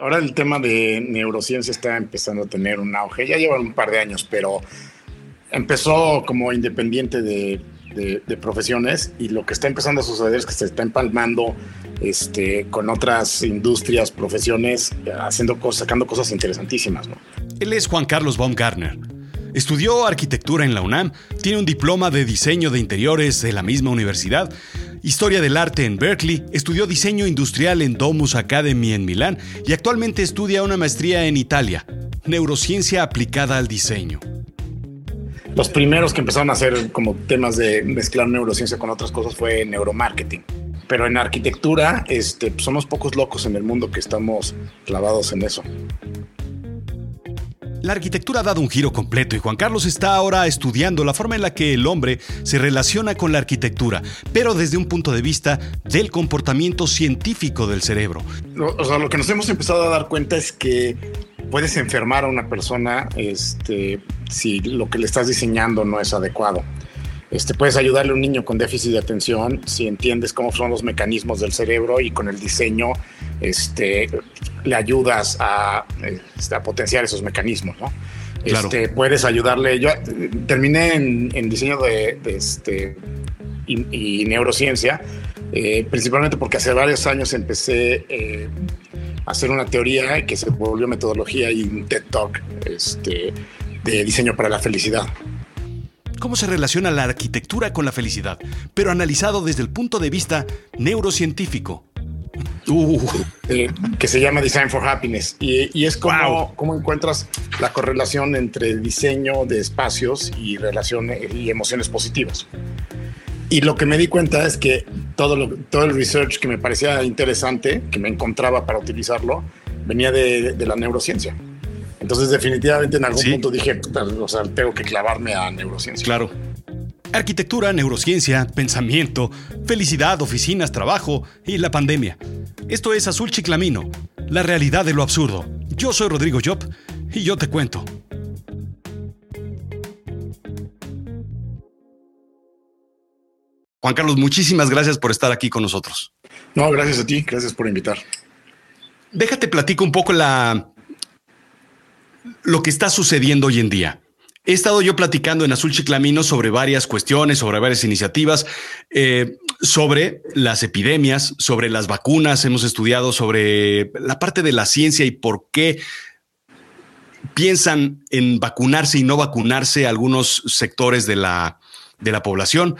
Ahora el tema de neurociencia está empezando a tener un auge, ya llevan un par de años, pero empezó como independiente de, profesiones y lo que está empezando a suceder es que se está empalmando este, con otras industrias, profesiones, haciendo cosas, sacando cosas interesantísimas. Él es Juan Carlos Baumgartner. Estudió arquitectura en la UNAM, tiene un diploma de diseño de interiores de la misma universidad Historia del Arte en Berkeley, estudió diseño industrial en Domus Academy en Milán y actualmente estudia una maestría en Italia, neurociencia aplicada al diseño. Los primeros que empezaron a hacer como temas de mezclar neurociencia con otras cosas fue neuromarketing. Pero en arquitectura este, somos pocos locos en el mundo que estamos clavados en eso. La arquitectura ha dado un giro completo y Juan Carlos está ahora estudiando la forma en la que el hombre se relaciona con la arquitectura, pero desde un punto de vista del comportamiento científico del cerebro. O sea, lo que nos hemos empezado a dar cuenta es que puedes enfermar a una persona este, si lo que le estás diseñando no es adecuado. Este, puedes ayudarle a un niño con déficit de atención si entiendes cómo son los mecanismos del cerebro y con el diseño este, le ayudas a, este, a potenciar esos mecanismos. ¿no? Este, puedes ayudarle. Yo eh, terminé en, diseño de, este, y, neurociencia, eh, principalmente porque hace varios años empecé eh, a hacer una teoría que se volvió metodología y un TED Talk este, de diseño para la felicidad cómo se relaciona la arquitectura con la felicidad, pero analizado desde el punto de vista neurocientífico. Uh. Eh, que se llama Design for Happiness y, es como cómo encuentras la correlación entre diseño de espacios y relaciones y emociones positivas. Y lo que me di cuenta es que todo, lo, todo el research que me parecía interesante, que me encontraba para utilizarlo, venía de la neurociencia. Entonces, definitivamente en algún punto dije, o sea, tengo que clavarme a neurociencia. Claro. Arquitectura, neurociencia, pensamiento, felicidad, oficinas, trabajo y la pandemia. Esto es Azul Chiclamino, la realidad de lo absurdo. Yo soy Rodrigo Job y yo te cuento. Juan Carlos, muchísimas gracias por estar aquí con nosotros. No, gracias a ti, gracias por invitar. Déjate platico un poco la, lo que está sucediendo hoy en día. He estado yo platicando en Azul Chiclamino sobre varias cuestiones, sobre varias iniciativas, eh, sobre las epidemias, sobre las vacunas. Hemos estudiado sobre la parte de la ciencia y por qué piensan en vacunarse y no vacunarse algunos sectores de la, de la población.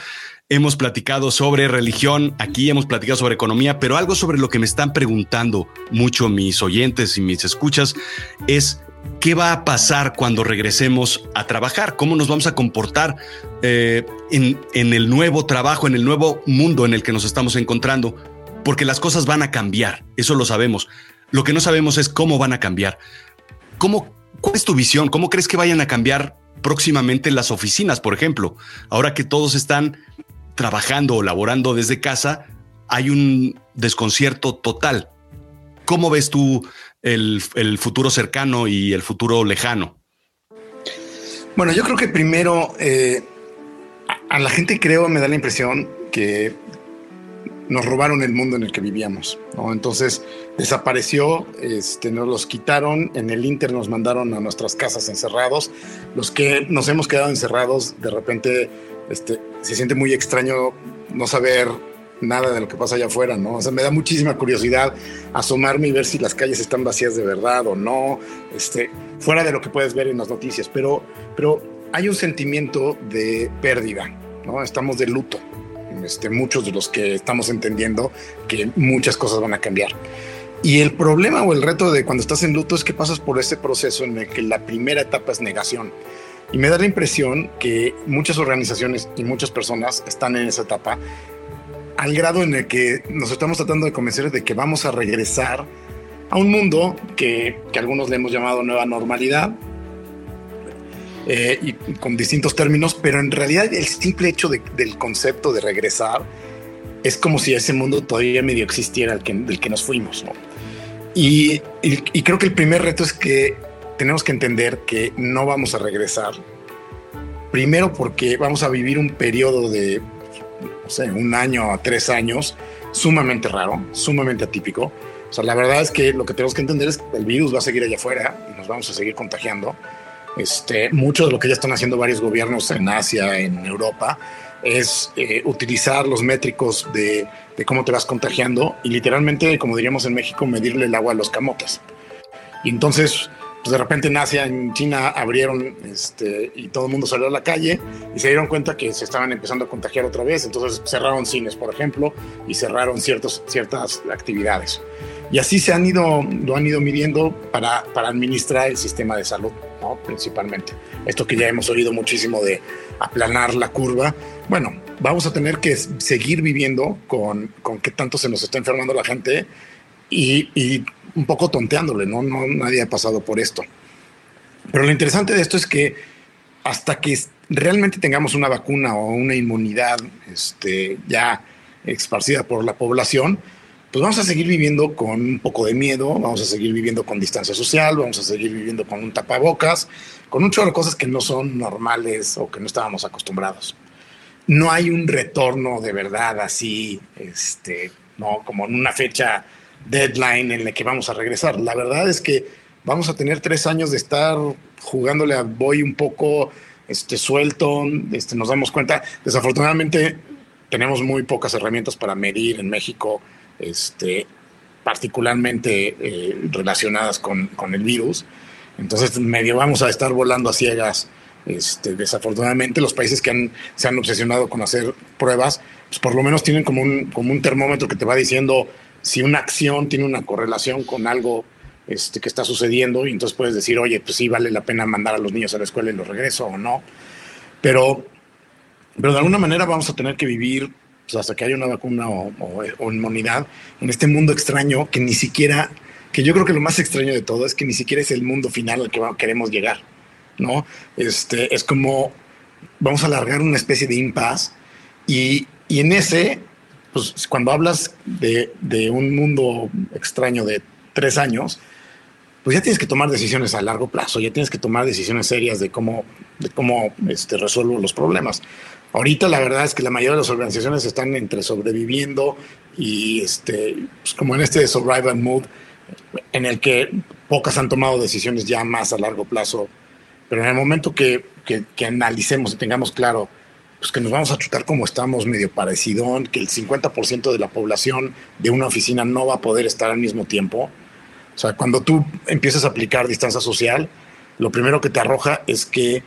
Hemos platicado sobre religión, aquí hemos platicado sobre economía, pero algo sobre lo que me están preguntando mucho mis oyentes y mis escuchas es ¿Qué va a pasar cuando regresemos a trabajar? ¿Cómo nos vamos a comportar eh, en, el nuevo trabajo, en el nuevo mundo en el que nos estamos encontrando? Porque las cosas van a cambiar, eso lo sabemos. Lo que no sabemos es cómo van a cambiar. ¿Cómo, ¿Cuál es tu visión? ¿Cómo crees que vayan a cambiar próximamente las oficinas, por ejemplo? Ahora que todos están trabajando o laborando desde casa, hay un desconcierto total. ¿Cómo ves tú el, futuro cercano y el futuro lejano? Bueno, yo creo que primero eh, a, la gente creo me da la impresión que nos robaron el mundo en el que vivíamos, Entonces desapareció, este, nos los quitaron, en el Inter nos mandaron a nuestras casas encerrados. Los que nos hemos quedado encerrados, de repente este, se siente muy extraño no saber nada de lo que pasa allá afuera, ¿no? O sea, me da muchísima curiosidad asomarme y ver si las calles están vacías de verdad o no, este, fuera de lo que puedes ver en las noticias, pero, pero hay un sentimiento de pérdida, ¿no? Estamos de luto, este, muchos de los que estamos entendiendo que muchas cosas van a cambiar. Y el problema o el reto de cuando estás en luto es que pasas por ese proceso en el que la primera etapa es negación. Y me da la impresión que muchas organizaciones y muchas personas están en esa etapa al grado en el que nos estamos tratando de convencer de que vamos a regresar a un mundo que, algunos le hemos llamado nueva normalidad, eh, y con distintos términos, pero en realidad el simple hecho del concepto de regresar es como si ese mundo todavía medio existiera el que, del que nos fuimos. Y, y creo que el primer reto es que tenemos que entender que no vamos a regresar. Primero porque vamos a vivir un periodo de un año a tres años, sumamente raro, sumamente atípico, O sea, la verdad es que lo que tenemos que entender es que el virus va a seguir allá afuera y nos vamos a seguir contagiando. Este, mucho de lo que ya están haciendo varios gobiernos en Asia, en Europa, es eh, utilizar los métricos de, cómo te vas contagiando y literalmente, como diríamos en México, medirle el agua a los camotes. Entonces, pues de repente en Asia, en China, abrieron este, y todo el mundo salió a la calle y se dieron cuenta que se estaban empezando a contagiar otra vez. Entonces cerraron cines, por ejemplo, y cerraron ciertos, ciertas actividades. Y así se han ido, lo han ido midiendo para, para administrar el sistema de salud, ¿no? principalmente. Esto que ya hemos oído muchísimo de aplanar la curva. Bueno, vamos a tener que seguir viviendo con, con qué tanto se nos está enfermando la gente y, y un poco tonteándole, ¿no? ¿no? Nadie ha pasado por esto. Pero lo interesante de esto es que hasta que realmente tengamos una vacuna o una inmunidad este, ya esparcida por la población, pues vamos a seguir viviendo con un poco de miedo, vamos a seguir viviendo con distancia social, vamos a seguir viviendo con un tapabocas, con un chorro de cosas que no son normales o que no estábamos acostumbrados. No hay un retorno de verdad así, este, no como en una fecha deadline en la que vamos a regresar. La verdad es que vamos a tener tres años de estar jugándole a Boy un poco este, suelto, este, nos damos cuenta, desafortunadamente tenemos muy pocas herramientas para medir en México este, particularmente eh, relacionadas con, con, el virus. Entonces, medio vamos a estar volando a ciegas. Este, desafortunadamente, los países que han, se han obsesionado con hacer pruebas, pues por lo menos tienen como un, como un termómetro que te va diciendo si una acción tiene una correlación con algo este, que está sucediendo y entonces puedes decir, oye, pues sí vale la pena mandar a los niños a la escuela y los regreso o no. Pero, pero de alguna manera vamos a tener que vivir pues hasta que haya una vacuna o, o, o, inmunidad, en este mundo extraño que ni siquiera, que yo creo que lo más extraño de todo es que ni siquiera es el mundo final al que queremos llegar, ¿no? Este, es como, vamos a alargar una especie de impas y, y en ese, pues cuando hablas de, de, un mundo extraño de tres años, pues ya tienes que tomar decisiones a largo plazo, ya tienes que tomar decisiones serias de cómo, de cómo este, resuelvo los problemas. Ahorita la verdad es que la mayoría de las organizaciones están entre sobreviviendo y este, pues como en este survival mood en el que pocas han tomado decisiones ya más a largo plazo. Pero en el momento que, que, que analicemos y tengamos claro pues que nos vamos a chutar como estamos, medio parecido, que el 50% de la población de una oficina no va a poder estar al mismo tiempo. O sea, cuando tú empiezas a aplicar distancia social, lo primero que te arroja es que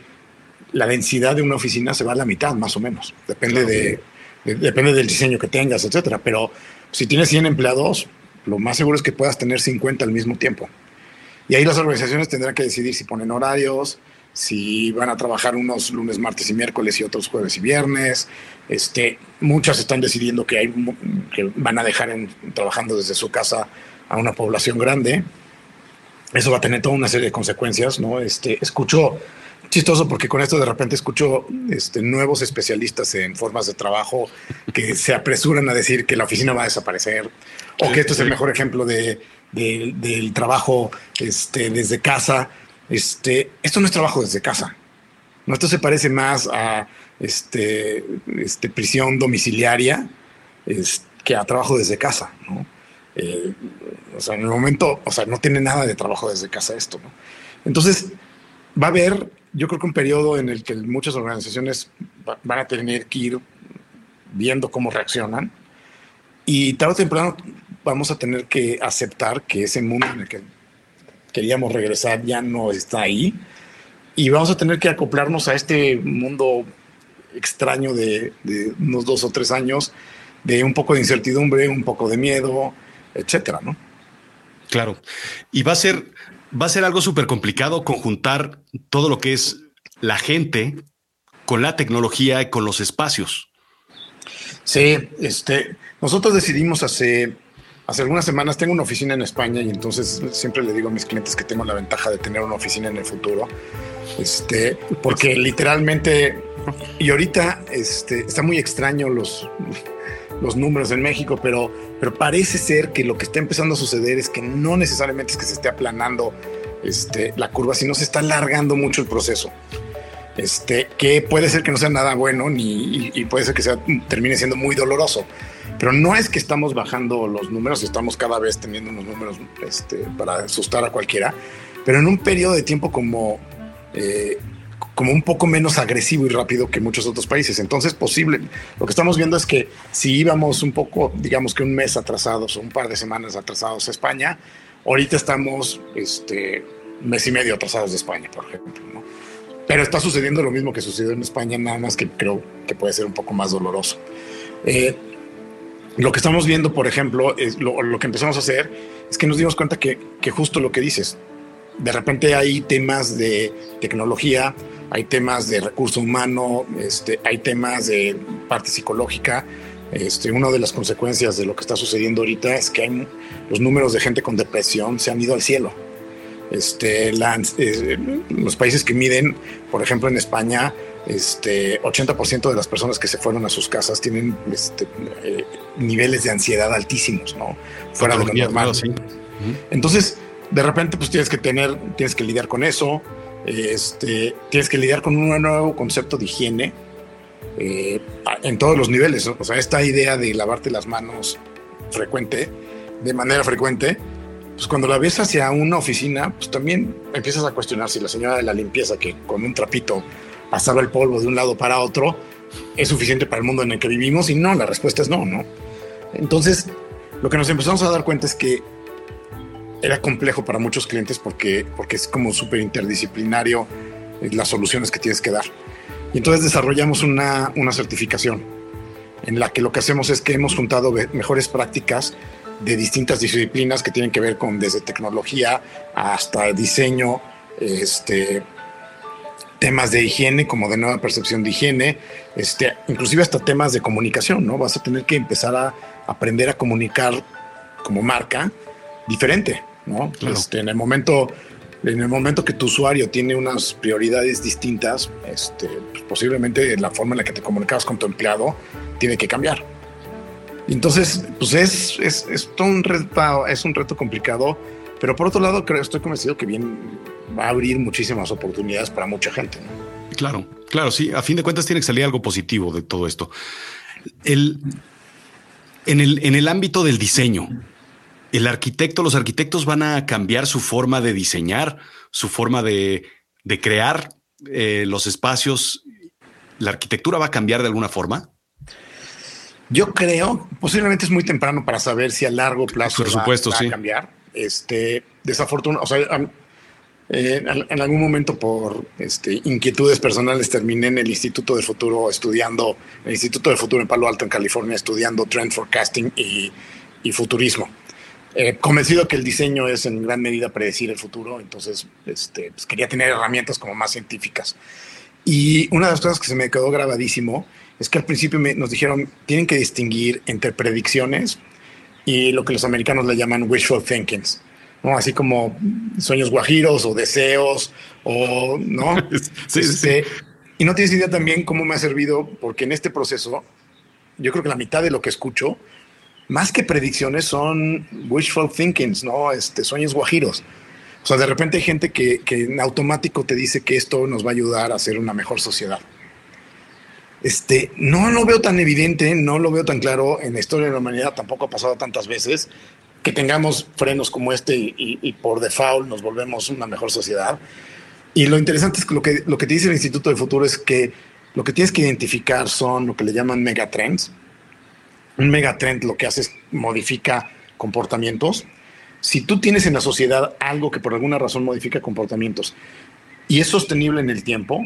la densidad de una oficina se va a la mitad, más o menos. Depende, de, de, depende del diseño que tengas, etcétera. Pero si tienes 100 empleados, lo más seguro es que puedas tener 50 al mismo tiempo. Y ahí las organizaciones tendrán que decidir si ponen horarios, si van a trabajar unos lunes, martes y miércoles y otros jueves y viernes. Este, muchas están decidiendo que, hay, que van a dejar en, trabajando desde su casa a una población grande. Eso va a tener toda una serie de consecuencias, ¿no? Este, escucho chistoso porque con esto de repente escucho este, nuevos especialistas en formas de trabajo que se apresuran a decir que la oficina va a desaparecer o que esto es el mejor ejemplo de, de, del trabajo este, desde casa. Este, esto no es trabajo desde casa. No, esto se parece más a este, este, prisión domiciliaria es, que a trabajo desde casa. ¿no? Eh, o sea, en el momento, o sea, no tiene nada de trabajo desde casa esto. ¿no? Entonces, va a haber yo creo que un periodo en el que muchas organizaciones van a tener que ir viendo cómo reaccionan y tarde o temprano vamos a tener que aceptar que ese mundo en el que queríamos regresar ya no está ahí y vamos a tener que acoplarnos a este mundo extraño de, de unos dos o tres años de un poco de incertidumbre, un poco de miedo, etcétera, ¿no? Claro. Y va a ser, va a ser algo súper complicado conjuntar todo lo que es la gente con la tecnología y con los espacios. Sí, este, nosotros decidimos hace, hace algunas semanas, tengo una oficina en España y entonces siempre le digo a mis clientes que tengo la ventaja de tener una oficina en el futuro, este, porque literalmente, y ahorita este, está muy extraño los, los números en México, pero, pero parece ser que lo que está empezando a suceder es que no necesariamente es que se esté aplanando este, la curva, sino se está alargando mucho el proceso. Este, que puede ser que no sea nada bueno ni, y, puede ser que sea, termine siendo muy doloroso. Pero no es que estamos bajando los números, estamos cada vez teniendo unos números este, para asustar a cualquiera, pero en un periodo de tiempo como, eh, como un poco menos agresivo y rápido que muchos otros países. Entonces, posible, lo que estamos viendo es que si íbamos un poco, digamos que un mes atrasados o un par de semanas atrasados a España, ahorita estamos este, mes y medio atrasados de España, por ejemplo. ¿no? Pero está sucediendo lo mismo que sucedió en España, nada más que creo que puede ser un poco más doloroso. Eh, lo que estamos viendo, por ejemplo, lo, que empezamos a hacer es que nos dimos cuenta que, justo lo que dices, de repente hay temas de tecnología, hay temas de recurso humano, este, hay temas de parte psicológica. Este, una de las consecuencias de lo que está sucediendo ahorita es que los números de gente con depresión se han ido al cielo. Este, eh, los países que miden, por ejemplo, en España, este 80% de las personas que se fueron a sus casas tienen este, eh, niveles de ansiedad altísimos, ¿no? Fuera de lo normal. Entonces, de repente, pues tienes que tener, tienes que lidiar con eso. Este, tienes que lidiar con un nuevo concepto de higiene eh, en todos los niveles. O sea, esta idea de lavarte las manos frecuente, de manera frecuente, pues cuando la ves hacia una oficina, pues también empiezas a cuestionar si la señora de la limpieza que con un trapito pasaba el polvo de un lado para otro es suficiente para el mundo en el que vivimos y no, la respuesta es no, ¿no? Entonces, lo que nos empezamos a dar cuenta es que era complejo para muchos clientes porque, porque es como súper interdisciplinario las soluciones que tienes que dar. Y entonces desarrollamos una, una certificación en la que lo que hacemos es que hemos juntado mejores prácticas de distintas disciplinas que tienen que ver con desde tecnología hasta diseño, este, temas de higiene, como de nueva percepción de higiene, este, inclusive hasta temas de comunicación, ¿no? Vas a tener que empezar a aprender a comunicar como marca diferente, ¿no? Este, en el momento en el momento que tu usuario tiene unas prioridades distintas, este, pues posiblemente la forma en la que te comunicabas con tu empleado tiene que cambiar. Entonces, pues es, es, es, un reto, es un reto complicado, pero por otro lado, creo, estoy convencido que bien va a abrir muchísimas oportunidades para mucha gente. Claro, claro, sí. A fin de cuentas tiene que salir algo positivo de todo esto. El, en, el, en el ámbito del diseño, el arquitecto, los arquitectos van a cambiar su forma de diseñar, su forma de, de crear eh, los espacios. ¿La arquitectura va a cambiar de alguna forma? Yo creo, posiblemente es muy temprano para saber si a largo plazo Por supuesto, va, a cambiar. Este, desafortunadamente, o sea, eh, en algún momento por este, inquietudes personales terminé en el Instituto del Futuro estudiando, el Instituto del Futuro en Palo Alto, en California, estudiando trend forecasting y, y futurismo. Eh, convencido que el diseño es en gran medida predecir el futuro, entonces este, pues quería tener herramientas como más científicas. Y una de las cosas que se me quedó grabadísimo es que al principio nos dijeron, tienen que distinguir entre predicciones y lo que los americanos le llaman wishful thinking, ¿no? Así como sueños guajiros o deseos o, ¿no? sí, este, Y no tienes idea también cómo me ha servido, porque en este proceso, yo creo que la mitad de lo que escucho, más que predicciones, son wishful thinkings, ¿no? Este, sueños guajiros. O sea, de repente hay gente que, que en automático te dice que esto nos va a ayudar a ser una mejor sociedad. Este, no lo veo tan evidente, no lo veo tan claro en la historia de la humanidad, tampoco ha pasado tantas veces que tengamos frenos como este y, por default nos volvemos una mejor sociedad. Y lo interesante es que lo, que lo que te dice el Instituto del Futuro es que lo que tienes que identificar son lo que le llaman megatrends. Un megatrend lo que hace es modifica comportamientos. Si tú tienes en la sociedad algo que por alguna razón modifica comportamientos y es sostenible en el tiempo,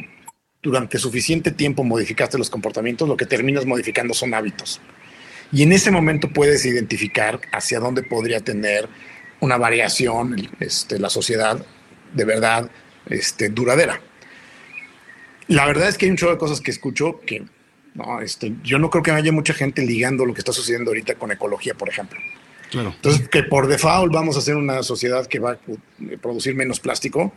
durante suficiente tiempo modificaste los comportamientos, lo que terminas modificando son hábitos. Y en ese momento puedes identificar hacia dónde podría tener una variación este, la sociedad de verdad este, duradera. La verdad es que hay un chorro de cosas que escucho que este, yo no creo que haya mucha gente ligando lo que está sucediendo ahorita con ecología, por ejemplo. Claro. Entonces, que por default vamos a ser una sociedad que va a producir menos plástico,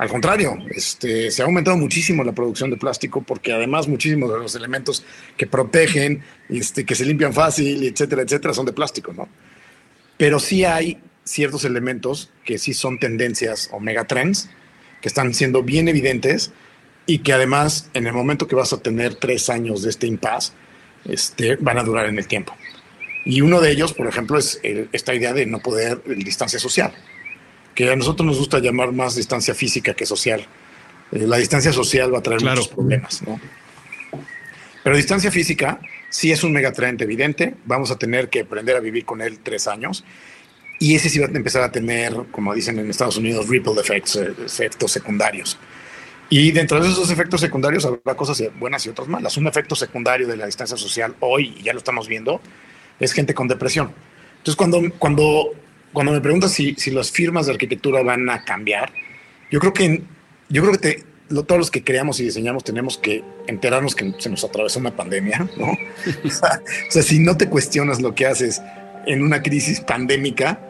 al contrario, este, se ha aumentado muchísimo la producción de plástico porque además muchísimos de los elementos que protegen, este, que se limpian fácil, etcétera, etcétera, son de plástico, ¿no? Pero sí hay ciertos elementos que sí son tendencias o megatrends que están siendo bien evidentes y que además en el momento que vas a tener tres años de este impas, este, van a durar en el tiempo. Y uno de ellos, por ejemplo, es esta idea de no poder el distancia social, que a nosotros nos gusta llamar más distancia física que social. Eh, la distancia social va a traer muchos problemas, ¿no? Pero distancia física sí es un megatrend evidente. Vamos a tener que aprender a vivir con él tres años. Y ese sí va a empezar a tener, como dicen en Estados Unidos, ripple effects, eh, efectos secundarios. Y dentro de esos efectos secundarios habrá cosas buenas y otras malas. Un efecto secundario de la distancia social hoy, y ya lo estamos viendo, es gente con depresión. Entonces, cuando, cuando, cuando me preguntas si, si las firmas de arquitectura van a cambiar, yo creo que, yo creo que te, todos los que creamos y diseñamos tenemos que enterarnos que se nos atravesó una pandemia, ¿no? o, sea, si no te cuestionas lo que haces en una crisis pandémica,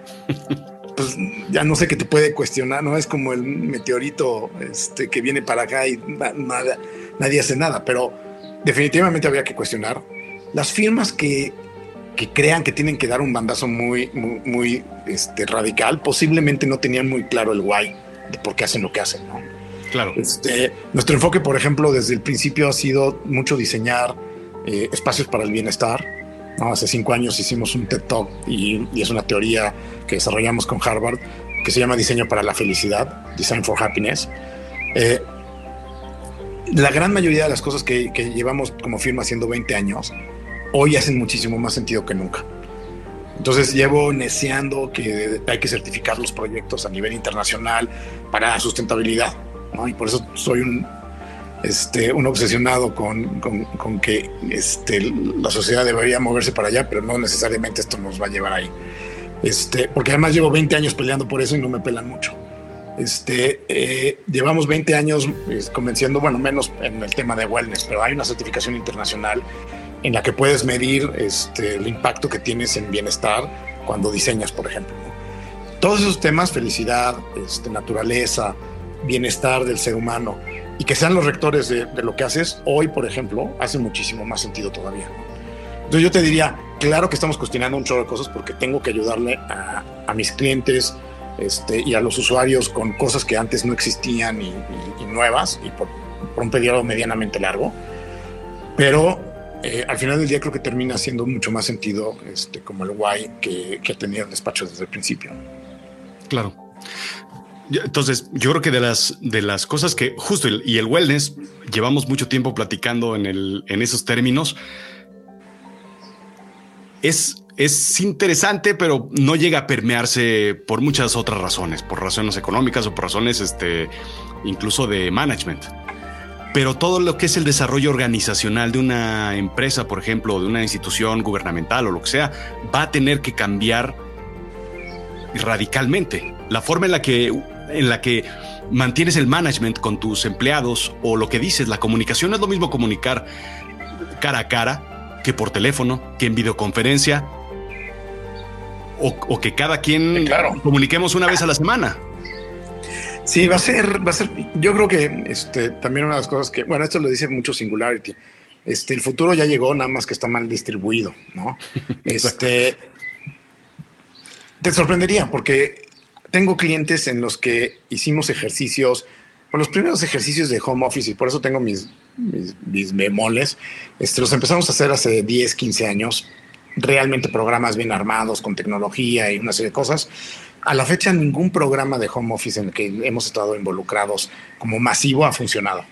pues ya no sé qué te puede cuestionar, ¿no? Es como el meteorito este, que viene para acá y nada, nadie hace nada, pero definitivamente habría que cuestionar las firmas que que crean que tienen que dar un bandazo muy, muy, este, radical, posiblemente no tenían muy claro el why de por qué hacen lo que hacen. ¿no? Claro. Este, nuestro enfoque, por ejemplo, desde el principio ha sido mucho diseñar eh, espacios para el bienestar. ¿no? Hace cinco años hicimos un TED Talk y, es una teoría que desarrollamos con Harvard que se llama Diseño para la Felicidad, Design for Happiness. Eh, la gran mayoría de las cosas que, que llevamos como firma haciendo 20 años hoy hacen muchísimo más sentido que nunca. Entonces llevo neceando que hay que certificar los proyectos a nivel internacional para sustentabilidad, ¿no? Y por eso soy un, este, un obsesionado con, con, que este, la sociedad debería moverse para allá, pero no necesariamente esto nos va a llevar ahí. Este, porque además llevo 20 años peleando por eso y no me pelan mucho. Este, eh, llevamos 20 años pues, convenciendo, bueno, menos en el tema de wellness, pero hay una certificación internacional en la que puedes medir este, el impacto que tienes en bienestar cuando diseñas, por ejemplo. Todos esos temas, felicidad, este, naturaleza, bienestar del ser humano, y que sean los rectores de, lo que haces, hoy, por ejemplo, hace muchísimo más sentido todavía. Entonces yo te diría, claro que estamos cuestionando un chorro de cosas porque tengo que ayudarle a, mis clientes este, y a los usuarios con cosas que antes no existían y, nuevas y por, por un periodo medianamente largo. Pero eh, al final del día creo que termina siendo mucho más sentido este, como el guay que, que tenía el despacho desde el principio. Claro. Entonces, yo creo que de las, de las cosas que justo y el wellness llevamos mucho tiempo platicando en, el, en esos términos. Es, es interesante, pero no llega a permearse por muchas otras razones, por razones económicas o por razones este, incluso de management pero todo lo que es el desarrollo organizacional de una empresa, por ejemplo, de una institución gubernamental o lo que sea, va a tener que cambiar radicalmente. La forma en la que, en la que mantienes el management con tus empleados o lo que dices, la comunicación es lo mismo comunicar cara a cara que por teléfono, que en videoconferencia o, que cada quien comuniquemos una vez a la semana. Sí, va a ser, va a ser, yo creo que este, también una de las cosas que, bueno, esto lo dice mucho Singularity, este, el futuro ya llegó, nada más que está mal distribuido, ¿no? Este, te sorprendería porque tengo clientes en los que hicimos ejercicios, los primeros ejercicios de home office, y por eso tengo mis, mis, mis bemoles, este, los empezamos a hacer hace 10, 15 años, realmente programas bien armados, con tecnología y una serie de cosas a la fecha ningún programa de home office en el que hemos estado involucrados como masivo ha funcionado.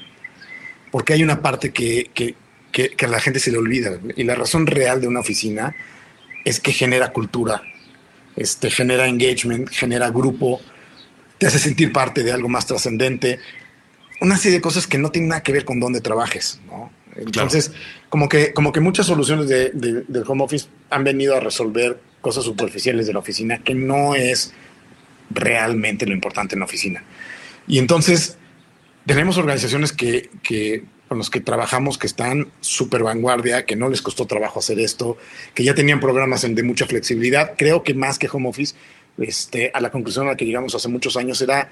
Porque hay una parte que, que, que, a la gente se le olvida. Y la razón real de una oficina es que genera cultura, este, genera engagement, genera grupo, te hace sentir parte de algo más trascendente. Una serie de cosas que no tienen nada que ver con dónde trabajes. ¿no? Entonces, como, que, como que muchas soluciones de, del home office han venido a resolver cosas superficiales de la oficina, que no es realmente lo importante en la oficina. Y entonces tenemos organizaciones que, que con los que trabajamos que están súper vanguardia, que no les costó trabajo hacer esto, que ya tenían programas de mucha flexibilidad. Creo que más que home office, este, a la conclusión a la que llegamos hace muchos años era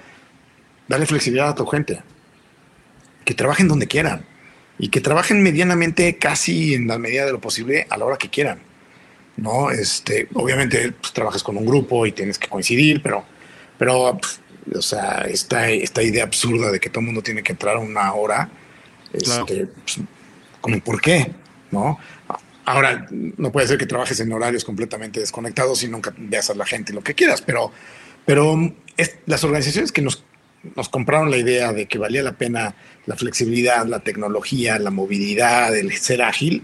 darle flexibilidad a tu gente, que trabajen donde quieran y que trabajen medianamente casi en la medida de lo posible a la hora que quieran. ¿No? Este, obviamente pues, trabajas con un grupo y tienes que coincidir, pero, pero pues, O sea, esta, esta idea absurda de que todo el mundo tiene que entrar a una hora, este, pues, como por qué, ¿no? Ahora, no puede ser que trabajes en horarios completamente desconectados y nunca veas a la gente lo que quieras, pero, pero las organizaciones que nos, nos compraron la idea de que valía la pena la flexibilidad, la tecnología, la movilidad, el ser ágil,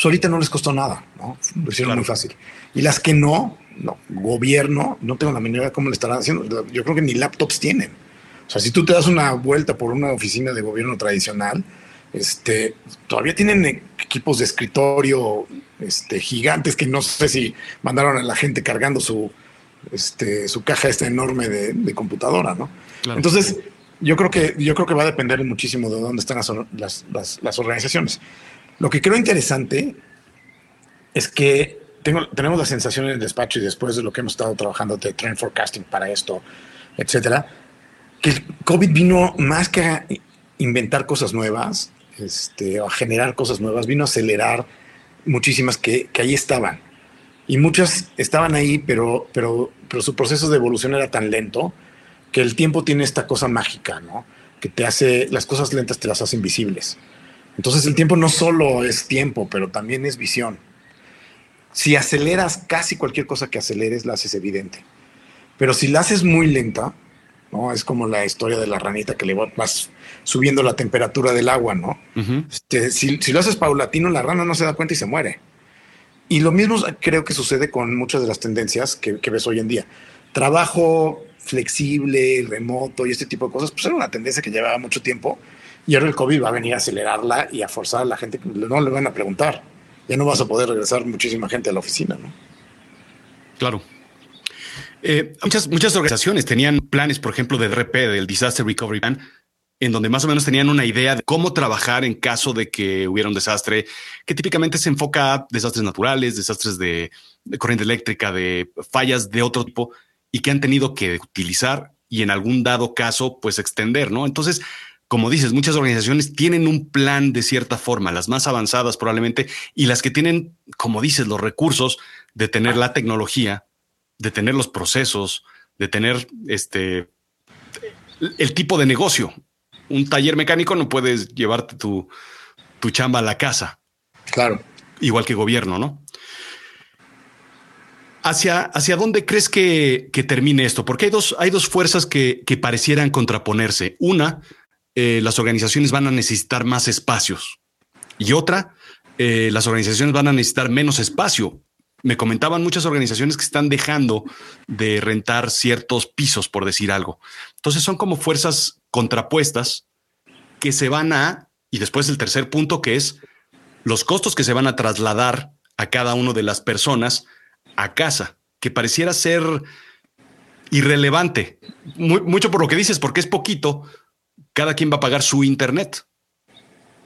pues ahorita no les costó nada, ¿no? Lo hicieron muy fácil. Y las que no, no, gobierno, no tengo la menor idea cómo le estarán haciendo. Yo creo que ni laptops tienen. O sea, si tú te das una vuelta por una oficina de gobierno tradicional, este, todavía tienen equipos de escritorio este, gigantes que no sé si mandaron a la gente cargando su, este, su caja esta enorme de, computadora, ¿no? Entonces, yo creo, que, yo creo que va a depender muchísimo de dónde están las, las, organizaciones. Lo que creo interesante es que tenemos la sensación en el despacho y después de lo que hemos estado trabajando de trend forecasting para esto, etcétera, que el COVID vino más que a inventar cosas nuevas, este, a generar cosas nuevas, vino a acelerar muchísimas que, que ahí estaban. Y muchas estaban ahí, pero, pero, pero su proceso de evolución era tan lento que el tiempo tiene esta cosa mágica, ¿no? Que te hace, las cosas lentas te las hacen visibles. Entonces el tiempo no solo es tiempo, pero también es visión. Si aceleras casi cualquier cosa que aceleres, la haces evidente. Pero si la haces muy lenta, ¿no? Es como la historia de la ranita que le vas subiendo la temperatura del agua, ¿no? Este, si, lo haces paulatino, la rana no se da cuenta y se muere. Y lo mismo creo que sucede con muchas de las tendencias que, ves hoy en día. Trabajo flexible, remoto y este tipo de cosas, pues era una tendencia que llevaba mucho tiempo y ahora el COVID va a venir a acelerarla y a forzar a la gente no le van a preguntar. Ya no vas a poder regresar muchísima gente a la oficina, ¿no? Claro. Eh, muchas, muchas organizaciones tenían planes, por ejemplo, de RP, del Disaster Recovery Plan, en donde más o menos tenían una idea de cómo trabajar en caso de que hubiera un desastre, que típicamente se enfoca a desastres naturales, desastres de, corriente eléctrica, de fallas de otro tipo, y que han tenido que utilizar y en algún dado caso, pues extender, ¿no? Entonces, como dices, muchas organizaciones tienen un plan de cierta forma, las más avanzadas probablemente, y las que tienen, como dices, los recursos de tener la tecnología, de tener los procesos, de tener este el tipo de negocio un taller mecánico no puedes llevarte tu, chamba a la casa. Claro. Igual que gobierno, ¿no? ¿Hacia, hacia dónde crees que, termine esto? Porque hay dos, hay dos fuerzas que, parecieran contraponerse. Una, eh, las organizaciones van a necesitar más espacios. Y otra, eh, las organizaciones van a necesitar menos espacio. Me comentaban muchas organizaciones que están dejando de rentar ciertos pisos, por decir algo. Entonces son como fuerzas contrapuestas que se van a, y después el tercer punto que es los costos que se van a trasladar a cada una de las personas a casa, que pareciera ser irrelevante, mucho por lo que dices, porque es poquito, cada quien va a pagar su internet,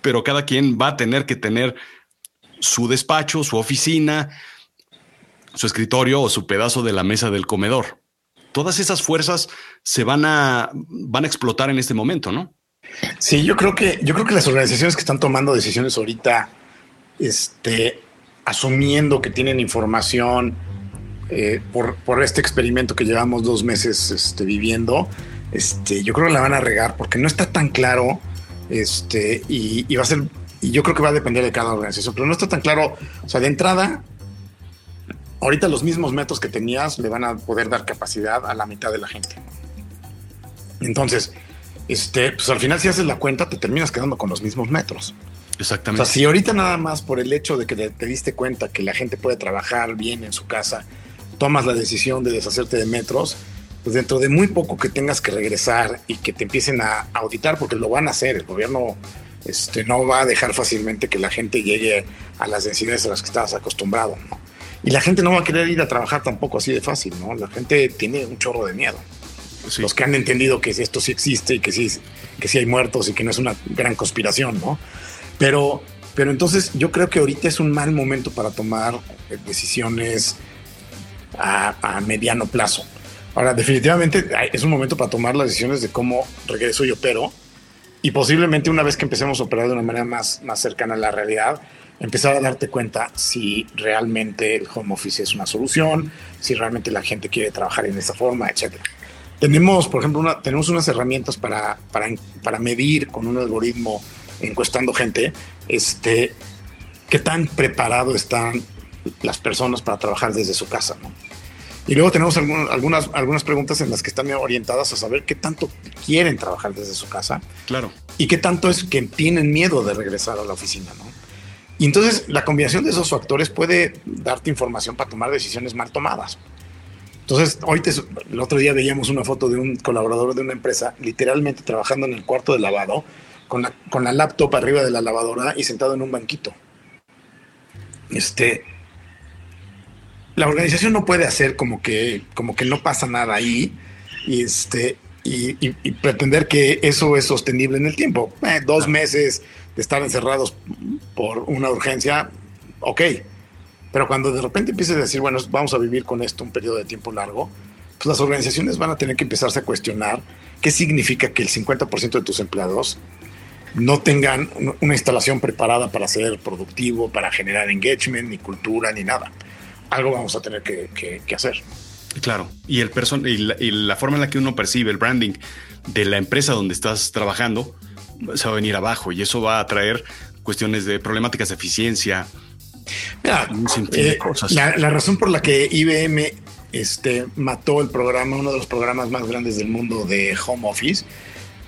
pero cada quien va a tener que tener su despacho, su oficina, su escritorio o su pedazo de la mesa del comedor todas esas fuerzas se van a, van a explotar en este momento, ¿no? Sí, yo creo que, yo creo que las organizaciones que están tomando decisiones ahorita, este, asumiendo que tienen información eh, por, este experimento que llevamos dos meses este, viviendo, este, yo creo que la van a regar porque no está tan claro, este, y, y va a ser, y yo creo que va a depender de cada organización, pero no está tan claro, o sea, de entrada, ahorita los mismos metros que tenías le van a poder dar capacidad a la mitad de la gente. Entonces, este, pues al final si haces la cuenta te terminas quedando con los mismos metros. Exactamente. O sea, si ahorita nada más por el hecho de que te, diste cuenta que la gente puede trabajar bien en su casa, tomas la decisión de deshacerte de metros, pues dentro de muy poco que tengas que regresar y que te empiecen a auditar, porque lo van a hacer, el gobierno este, no va a dejar fácilmente que la gente llegue a las densidades a las que estabas acostumbrado. ¿no? Y la gente no va a querer ir a trabajar tampoco así de fácil, ¿no? La gente tiene un chorro de miedo. Los que han entendido que esto sí existe y que sí, que sí hay muertos y que no es una gran conspiración, ¿no? Pero, pero entonces yo creo que ahorita es un mal momento para tomar eh, decisiones a, a mediano plazo. Ahora, definitivamente es un momento para tomar las decisiones de cómo regreso y opero. Y posiblemente una vez que empecemos a operar de una manera más, más cercana a la realidad, empezar a darte cuenta si realmente el home office es una solución, si realmente la gente quiere trabajar en esa forma, etcétera. Tenemos, por ejemplo, una, tenemos unas herramientas para, para, para medir con un algoritmo encuestando gente, este, qué tan preparado están las personas para trabajar desde su casa, ¿no? Y luego tenemos algunas, algunas preguntas en las que están orientadas a saber qué tanto quieren trabajar desde su casa. Claro. Y qué tanto es que tienen miedo de regresar a la oficina, ¿no? Y entonces la combinación de esos factores puede darte información para tomar decisiones mal tomadas. Entonces, hoy el otro día veíamos una foto de un colaborador de una empresa literalmente trabajando en el cuarto de lavado con la, con la laptop arriba de la lavadora y sentado en un banquito. Este, la organización no puede hacer como que, como que no pasa nada ahí y, este, y, pretender que eso es sostenible en el tiempo. Eh, dos meses de estar encerrados por una urgencia, ok. Pero cuando de repente empieces a decir, bueno, vamos a vivir con esto un periodo de tiempo largo, pues las organizaciones van a tener que empezarse a cuestionar qué significa que el 50% de tus empleados no tengan una instalación preparada para ser productivo, para generar engagement, ni cultura, ni nada algo vamos a tener que, hacer. Claro, y el person y la, forma en la que uno percibe el branding de la empresa donde estás trabajando se va a venir abajo y eso va a traer cuestiones de problemáticas de eficiencia. Eh, la, razón por la que IBM este, mató el programa, uno de los programas más grandes del mundo de home office,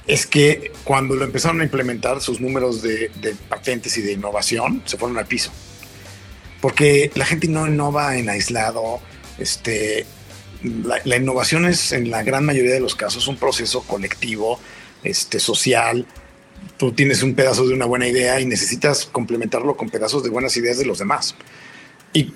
es que cuando lo empezaron a implementar, sus números de patentes y de innovación se fueron al piso porque la gente no innova en aislado. Este, la, innovación es en la gran mayoría de los casos un proceso colectivo, este, social. Tú tienes un pedazo de una buena idea y necesitas complementarlo con pedazos de buenas ideas de los demás. Y,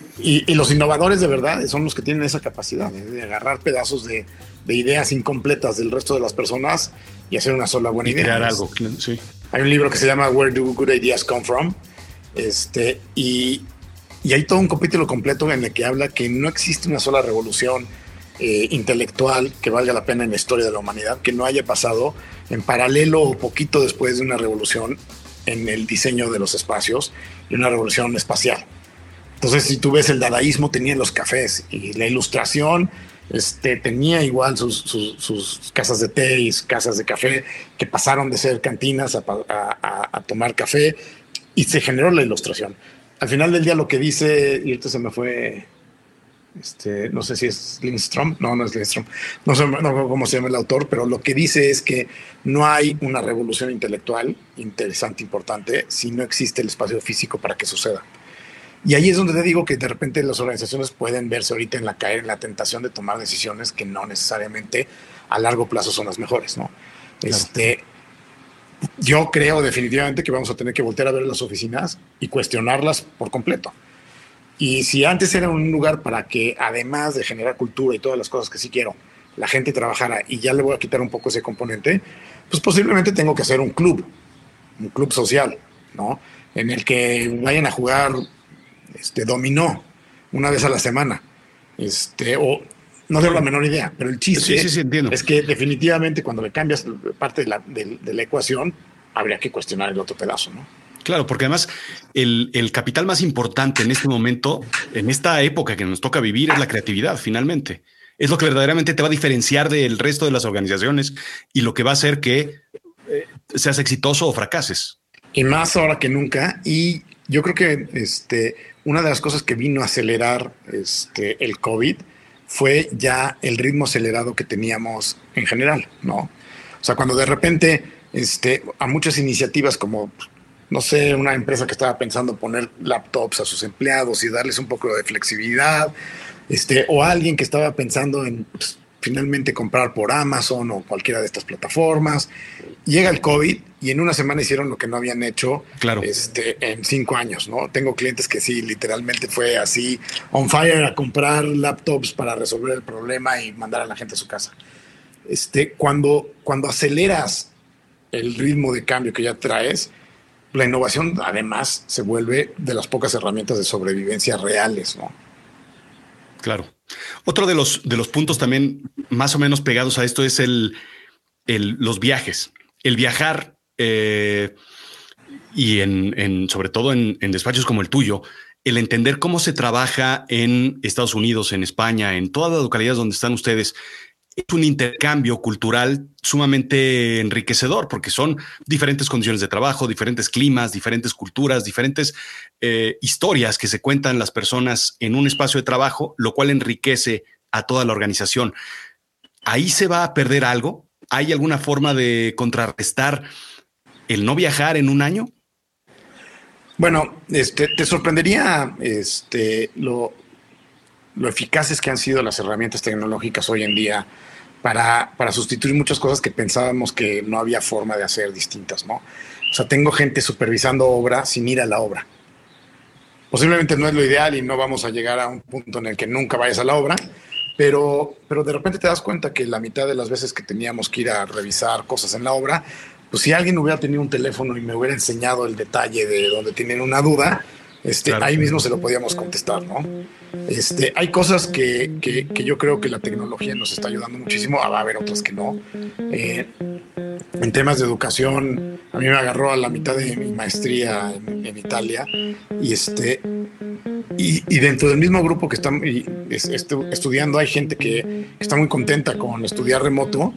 los innovadores de verdad son los que tienen esa capacidad de agarrar pedazos de, ideas incompletas del resto de las personas y hacer una sola buena idea. Crear algo, sí. Hay un libro que se llama Where Do Good Ideas Come From? Este, y, y hay todo un capítulo completo en el que habla que no existe una sola revolución eh, intelectual que valga la pena en la historia de la humanidad, que no haya pasado en paralelo o poquito después de una revolución en el diseño de los espacios y una revolución espacial. Entonces, si tú ves el dadaísmo, tenía los cafés y la ilustración este, tenía igual sus, sus, casas de té y casas de café que pasaron de ser cantinas a, a tomar café y se generó la ilustración al final del día lo que dice, y esto se me fue, este, no sé si es Lindstrom, no, no es Lindstrom, no sé cómo se llama el autor, pero lo que dice es que no hay una revolución intelectual interesante, importante, si no existe el espacio físico para que suceda. Y ahí es donde te digo que de repente las organizaciones pueden verse ahorita en la caer en la tentación de tomar decisiones que no necesariamente a largo plazo son las mejores, ¿no? Este, yo creo definitivamente que vamos a tener que voltear a ver las oficinas y cuestionarlas por completo. Y si antes era un lugar para que, además de generar cultura y todas las cosas que sí quiero, la gente trabajara y ya le voy a quitar un poco ese componente, pues posiblemente tengo que hacer un club, un club social, ¿no? En el que vayan a jugar este, dominó una vez a la semana. Este, o no tengo la menor idea, pero el chiste es que definitivamente cuando le cambias parte de la, de, la, ecuación, habría que cuestionar el otro pedazo, ¿no? Claro, porque además el, el, capital más importante en este momento, en esta época que nos toca vivir, es la creatividad, finalmente. Es lo que verdaderamente te va a diferenciar del resto de las organizaciones y lo que va a hacer que eh, seas exitoso o fracases. Y más ahora que nunca. Y yo creo que este, una de las cosas que vino a acelerar este, el COVID fue ya el ritmo acelerado que teníamos en general, ¿no? O sea, cuando de repente este, a muchas iniciativas como, no sé, una empresa que estaba pensando poner laptops a sus empleados y darles un poco de flexibilidad, este, o alguien que estaba pensando en pues, finalmente comprar por Amazon o cualquiera de estas plataformas. Llega el COVID y en una semana hicieron lo que no habían hecho claro. este, en cinco años, ¿no? Tengo clientes que sí, literalmente fue así, on fire a comprar laptops para resolver el problema y mandar a la gente a su casa. Este, cuando, cuando aceleras el ritmo de cambio que ya traes, la innovación además se vuelve de las pocas herramientas de sobrevivencia reales, ¿no? Claro. Otro de los, de los puntos también más o menos pegados a esto es el, los viajes. El viajar eh, y en, sobre todo en, despachos como el tuyo, el entender cómo se trabaja en Estados Unidos, en España, en todas las localidades donde están ustedes, es un intercambio cultural sumamente enriquecedor porque son diferentes condiciones de trabajo, diferentes climas, diferentes culturas, diferentes eh, historias que se cuentan las personas en un espacio de trabajo, lo cual enriquece a toda la organización. Ahí se va a perder algo. ¿Hay alguna forma de contrarrestar el no viajar en un año? Bueno, este, te sorprendería este, lo, lo eficaces que han sido las herramientas tecnológicas hoy en día para, para, sustituir muchas cosas que pensábamos que no había forma de hacer distintas, ¿no? O sea, tengo gente supervisando obra sin ir a la obra. Posiblemente no es lo ideal y no vamos a llegar a un punto en el que nunca vayas a la obra, pero, pero de repente te das cuenta que la mitad de las veces que teníamos que ir a revisar cosas en la obra, pues si alguien hubiera tenido un teléfono y me hubiera enseñado el detalle de donde tienen una duda, este, ahí mismo se lo podíamos contestar, ¿no? Este, hay cosas que, que, yo creo que la tecnología nos está ayudando muchísimo, va a haber otras que no. Eh, en temas de educación, a mí me agarró a la mitad de mi maestría en, Italia y este y, dentro del mismo grupo que están estudiando hay gente que, está muy contenta con estudiar remoto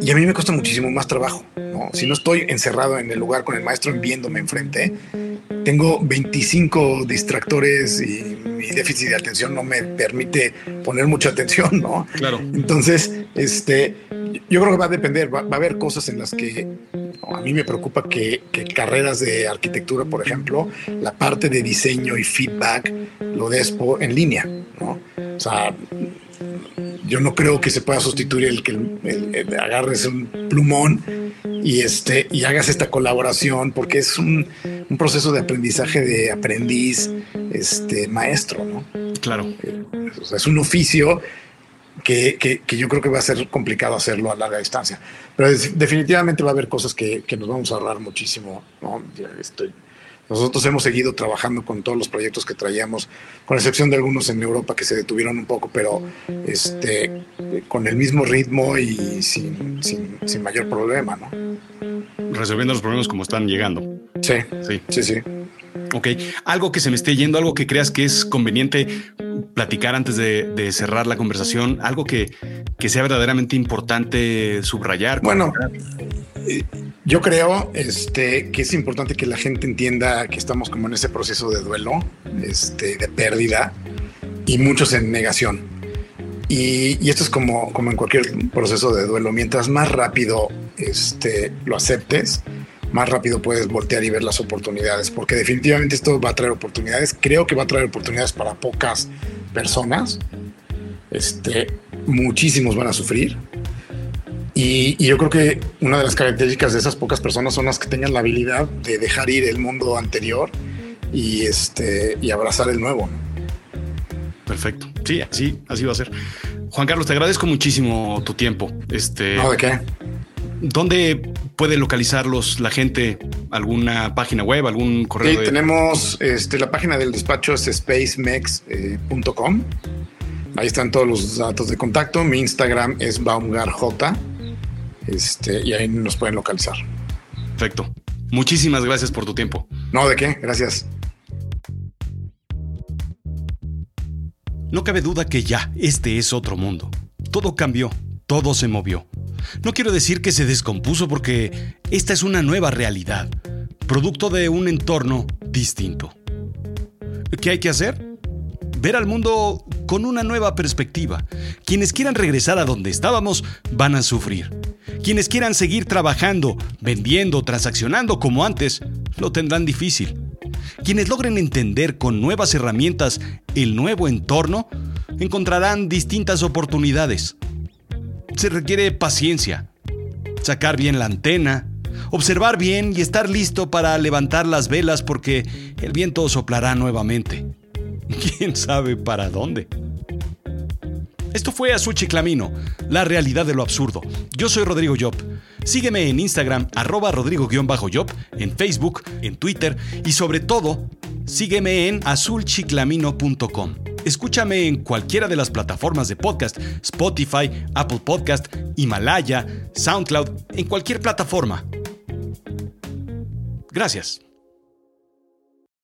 y a mí me cuesta muchísimo más trabajo. ¿no? Si no estoy encerrado en el lugar con el maestro viéndome enfrente, tengo 25 distractores y mi déficit de atención no me permite poner mucha atención, ¿no? Claro. Entonces, este, yo creo que va a depender, va, a haber cosas en las que a mí me preocupa que, carreras de arquitectura, por ejemplo, la parte de diseño y feedback lo des en línea, ¿no? O sea, yo no creo que se pueda sustituir el que agarres un plumón y este y hagas esta colaboración porque es un, proceso de aprendizaje de aprendiz este maestro no claro. Es un oficio que, yo creo que va a ser complicado hacerlo a larga distancia. Pero definitivamente va a haber cosas que, que nos vamos a ahorrar muchísimo no estoy nosotros hemos seguido trabajando con todos los proyectos que traíamos, con excepción de algunos en Europa que se detuvieron un poco, pero este, con el mismo ritmo y sin, sin, mayor problema, ¿no? Resolviendo los problemas como están llegando. Sí, sí, sí, sí. Ok, algo que se me esté yendo, algo que creas que es conveniente platicar antes de, cerrar la conversación, algo que, que, sea verdaderamente importante subrayar. Bueno, yo creo este, que es importante que la gente entienda que estamos como en ese proceso de duelo, este, de pérdida y muchos en negación. Y, esto es como, como en cualquier proceso de duelo. Mientras más rápido este, lo aceptes, más rápido puedes voltear y ver las oportunidades, porque definitivamente esto va a traer oportunidades. Creo que va a traer oportunidades para pocas personas. Este, muchísimos van a sufrir y, yo creo que una de las características de esas pocas personas son las que tengan la habilidad de dejar ir el mundo anterior y, este, y abrazar el nuevo. Perfecto. Sí, así, así va a ser. Juan Carlos, te agradezco muchísimo tu tiempo. Este, no, ¿de qué? ¿Dónde puede localizarlos la gente? ¿Alguna página web, algún correo? Sí, tenemos este, la página del despacho es spacemex.com. Ahí están todos los datos de contacto. Mi Instagram es baumgarj este, y ahí nos pueden localizar. Perfecto. Muchísimas gracias por tu tiempo. No, ¿de qué? Gracias. No cabe duda que ya este es otro mundo. Todo cambió, todo se movió. No quiero decir que se descompuso porque esta es una nueva realidad, producto de un entorno distinto. ¿Qué hay que hacer? Ver al mundo con una nueva perspectiva. Quienes quieran regresar a donde estábamos van a sufrir. Quienes quieran seguir trabajando, vendiendo, transaccionando como antes, lo tendrán difícil. Quienes logren entender con nuevas herramientas el nuevo entorno, encontrarán distintas oportunidades. Se requiere paciencia, sacar bien la antena, observar bien y estar listo para levantar las velas porque el viento soplará nuevamente. ¿Quién sabe para dónde? Esto fue Azul Chiclamino, la realidad de lo absurdo. Yo soy Rodrigo Job. Sígueme en Instagram, arroba rodrigo-job, en Facebook, en Twitter y sobre todo, sígueme en azulchiclamino.com. Escúchame en cualquiera de las plataformas de podcast, Spotify, Apple Podcast, Himalaya, SoundCloud, en cualquier plataforma. Gracias.